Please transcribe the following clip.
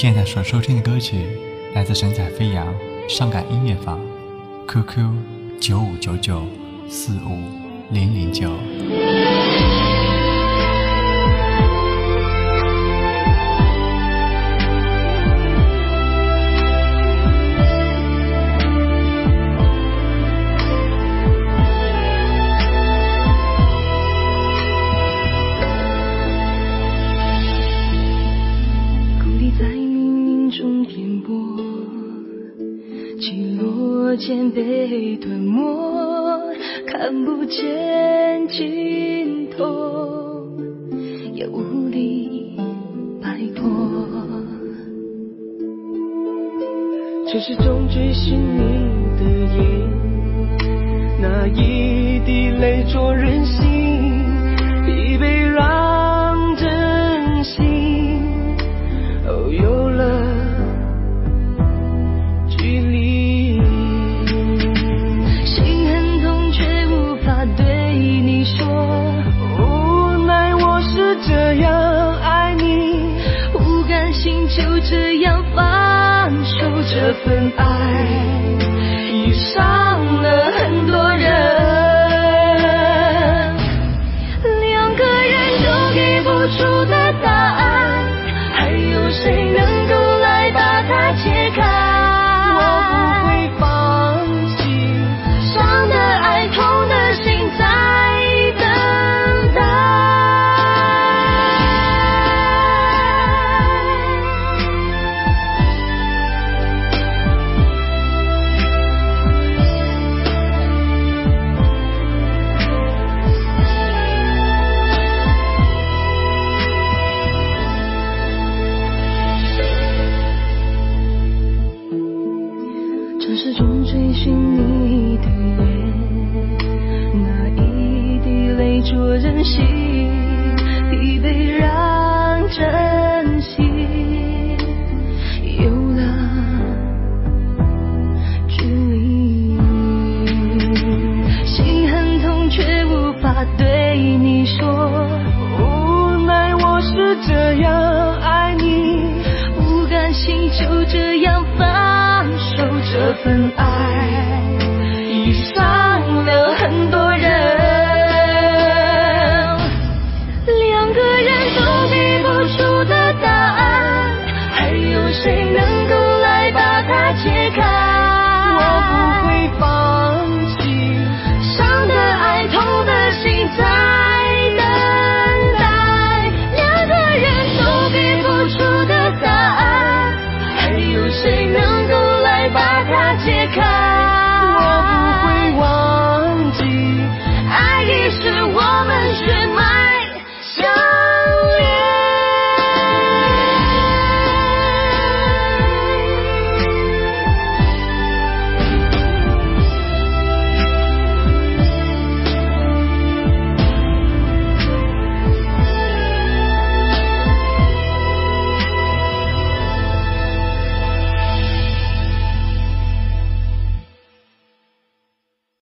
现在所收听的歌曲来自神采飞扬伤感音乐坊，QQ 九五九九四五零零九。间被吞没，看不见尽头，也无力摆脱。却是种追寻你的影，那一滴泪灼人心，就这样放手。这份爱已伤了很多泪灼人心，疲惫让真心有了距离。心很痛，却无法对你说，无奈我是这样爱你，不甘心就这样放手。这份爱个人都比不出的答案还有谁能